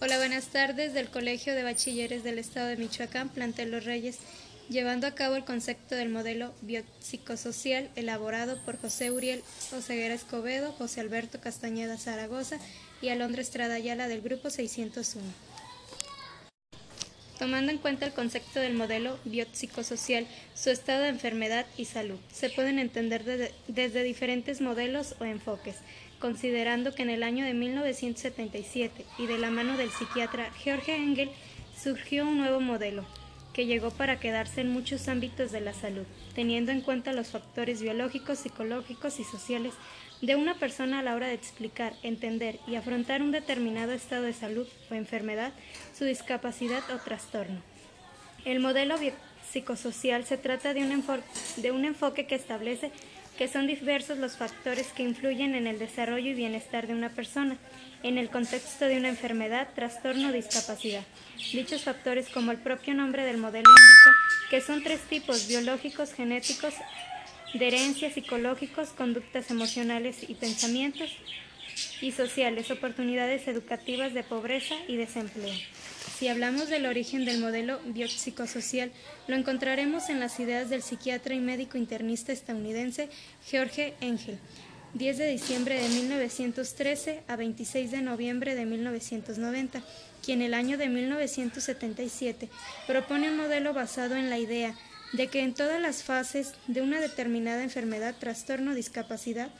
Hola, buenas tardes del Colegio de Bachilleres del Estado de Michoacán, Plantel Los Reyes, llevando a cabo el concepto del modelo biopsicosocial elaborado por José Uriel Oseguera Escobedo, José Alberto Castañeda Zaragoza y Alondra Estrada Ayala del Grupo 601. Tomando en cuenta el concepto del modelo biopsicosocial, su estado de enfermedad y salud, se pueden entender desde, desde diferentes modelos o enfoques considerando que en el año de 1977 y de la mano del psiquiatra George Engel surgió un nuevo modelo que llegó para quedarse en muchos ámbitos de la salud, teniendo en cuenta los factores biológicos, psicológicos y sociales de una persona a la hora de explicar, entender y afrontar un determinado estado de salud o enfermedad, su discapacidad o trastorno. El modelo psicosocial se trata de un, de un enfoque que establece que son diversos los factores que influyen en el desarrollo y bienestar de una persona, en el contexto de una enfermedad, trastorno o discapacidad. Dichos factores, como el propio nombre del modelo indica, que son tres tipos, biológicos, genéticos, de herencia, psicológicos, conductas emocionales y pensamientos, y sociales, oportunidades educativas de pobreza y desempleo. Si hablamos del origen del modelo biopsicosocial, lo encontraremos en las ideas del psiquiatra y médico internista estadounidense George Engel, 10 de diciembre de 1913 a 26 de noviembre de 1990, quien el año de 1977 propone un modelo basado en la idea de que en todas las fases de una determinada enfermedad, trastorno discapacidad,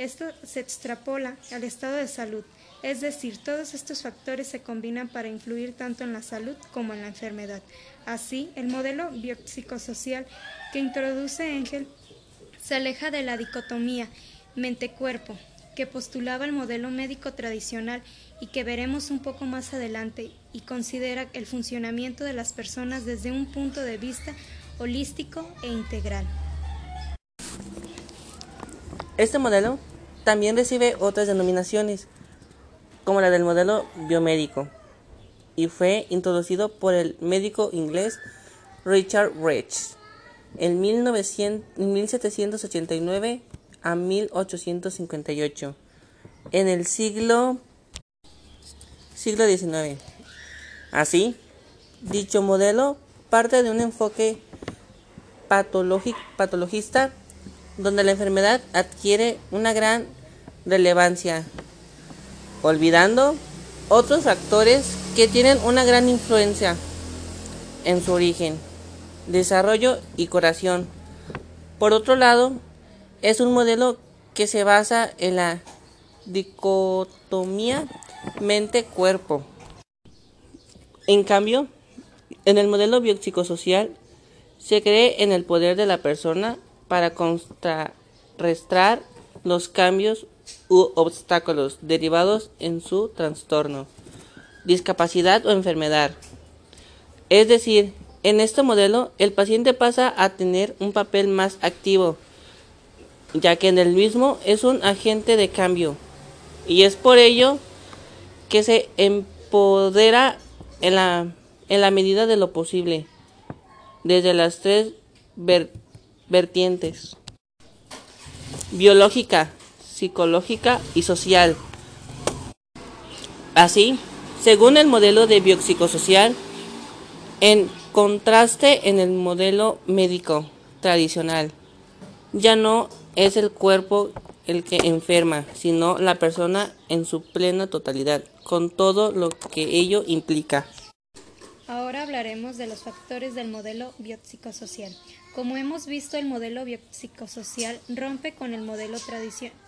esto se extrapola al estado de salud, es decir, todos estos factores se combinan para influir tanto en la salud como en la enfermedad. Así, el modelo biopsicosocial que introduce Engel se aleja de la dicotomía mente-cuerpo que postulaba el modelo médico tradicional y que veremos un poco más adelante y considera el funcionamiento de las personas desde un punto de vista holístico e integral. Este modelo también recibe otras denominaciones, como la del modelo biomédico, y fue introducido por el médico inglés Richard Rich en 1789 a 1858, en el siglo, siglo XIX. Así, dicho modelo parte de un enfoque patologista donde la enfermedad adquiere una gran relevancia, olvidando otros factores que tienen una gran influencia en su origen, desarrollo y curación. Por otro lado, es un modelo que se basa en la dicotomía mente-cuerpo. En cambio, en el modelo biopsicosocial se cree en el poder de la persona para contrarrestar los cambios u obstáculos derivados en su trastorno, discapacidad o enfermedad. Es decir, en este modelo el paciente pasa a tener un papel más activo, ya que en el mismo es un agente de cambio, y es por ello que se empodera en la, en la medida de lo posible, desde las tres vertientes vertientes. Biológica, psicológica y social. Así, según el modelo de biopsicosocial, en contraste en el modelo médico tradicional, ya no es el cuerpo el que enferma, sino la persona en su plena totalidad, con todo lo que ello implica. Ahora hablaremos de los factores del modelo biopsicosocial. Como hemos visto, el modelo biopsicosocial rompe con el modelo tradicional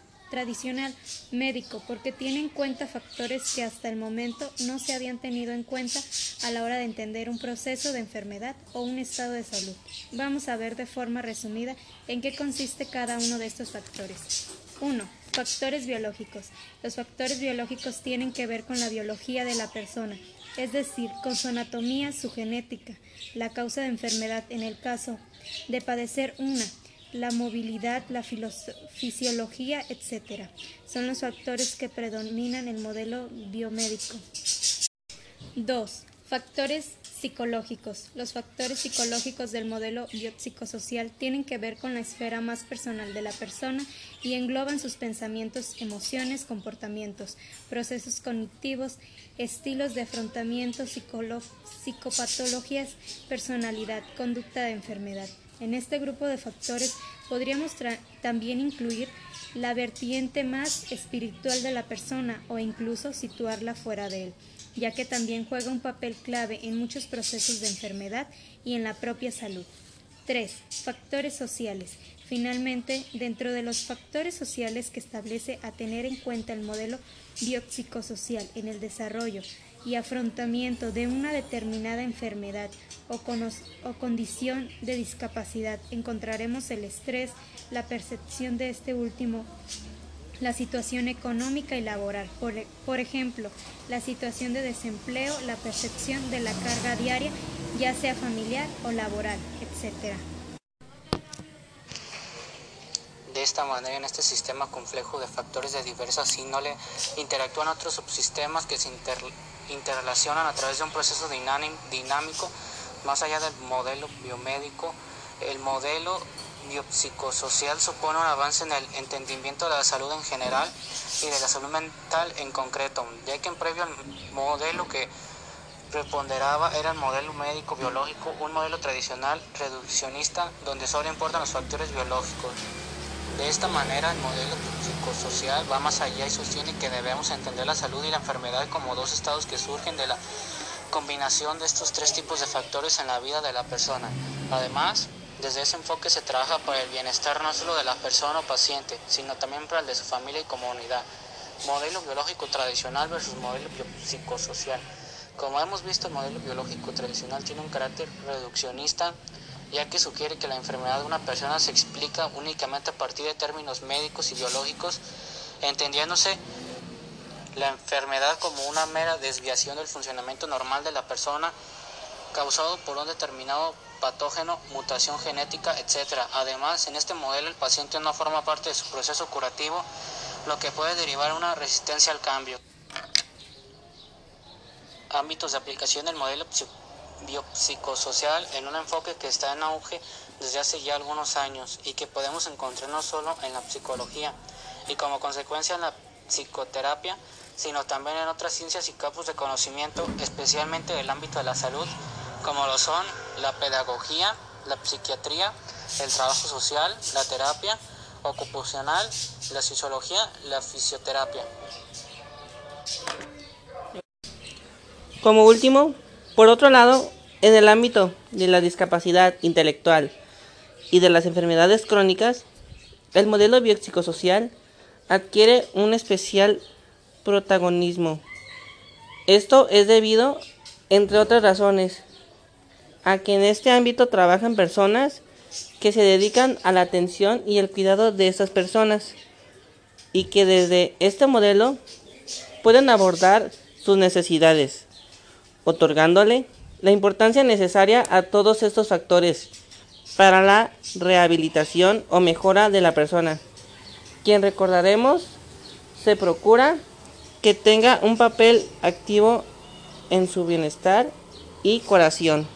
médico porque tiene en cuenta factores que hasta el momento no se habían tenido en cuenta a la hora de entender un proceso de enfermedad o un estado de salud. Vamos a ver de forma resumida en qué consiste cada uno de estos factores. 1. Factores biológicos. Los factores biológicos tienen que ver con la biología de la persona es decir, con su anatomía, su genética, la causa de enfermedad en el caso de padecer una, la movilidad, la fisiología, etc. Son los factores que predominan el modelo biomédico. 2. Factores Psicológicos. Los factores psicológicos del modelo biopsicosocial tienen que ver con la esfera más personal de la persona y engloban sus pensamientos, emociones, comportamientos, procesos cognitivos, estilos de afrontamiento, psicopatologías, personalidad, conducta de enfermedad. En este grupo de factores podríamos también incluir la vertiente más espiritual de la persona o incluso situarla fuera de él ya que también juega un papel clave en muchos procesos de enfermedad y en la propia salud. 3. Factores sociales. Finalmente, dentro de los factores sociales que establece a tener en cuenta el modelo biopsicosocial en el desarrollo y afrontamiento de una determinada enfermedad o, condición de discapacidad, encontraremos el estrés, la percepción de este último la situación económica y laboral, por, por, ejemplo, la situación de desempleo, la percepción de la carga diaria, ya sea familiar o laboral, etc. De esta manera, en este sistema complejo de factores de diversas índole, interactúan otros subsistemas que se interrelacionan a través de un proceso dinámico más allá del modelo biomédico. El modelo biopsicosocial supone un avance en el entendimiento de la salud en general y de la salud mental en concreto, ya que en previo al modelo que preponderaba era el modelo médico biológico, un modelo tradicional reduccionista donde solo importan los factores biológicos. De esta manera, el modelo psicosocial va más allá y sostiene que debemos entender la salud y la enfermedad como dos estados que surgen de la combinación de estos tres tipos de factores en la vida de la persona. Además, desde ese enfoque se trabaja para el bienestar no solo de la persona o paciente, sino también para el de su familia y comunidad. Modelo biológico tradicional versus modelo psicosocial. Como hemos visto, el modelo biológico tradicional tiene un carácter reduccionista, ya que sugiere que la enfermedad de una persona se explica únicamente a partir de términos médicos y biológicos, entendiéndose la enfermedad como una mera desviación del funcionamiento normal de la persona causado por un determinado patógeno, mutación genética, etc. Además, en este modelo el paciente no forma parte de su proceso curativo, lo que puede derivar una resistencia al cambio. Ámbitos de aplicación del modelo biopsicosocial en un enfoque que está en auge desde hace ya algunos años y que podemos encontrar no solo en la psicología y como consecuencia en la psicoterapia, sino también en otras ciencias y campos de conocimiento, especialmente en el ámbito de la salud, como lo son la pedagogía, la psiquiatría, el trabajo social, la terapia ocupacional, la fisiología, la fisioterapia. Como último, por otro lado, en el ámbito de la discapacidad intelectual y de las enfermedades crónicas, el modelo biopsicosocial adquiere un especial protagonismo. Esto es debido, entre otras razones, a que en este ámbito trabajan personas que se dedican a la atención y el cuidado de estas personas y que desde este modelo pueden abordar sus necesidades, otorgándole la importancia necesaria a todos estos factores para la rehabilitación o mejora de la persona, quien recordaremos se procura que tenga un papel activo en su bienestar y curación.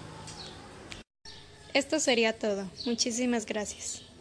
Esto sería todo. Muchísimas gracias.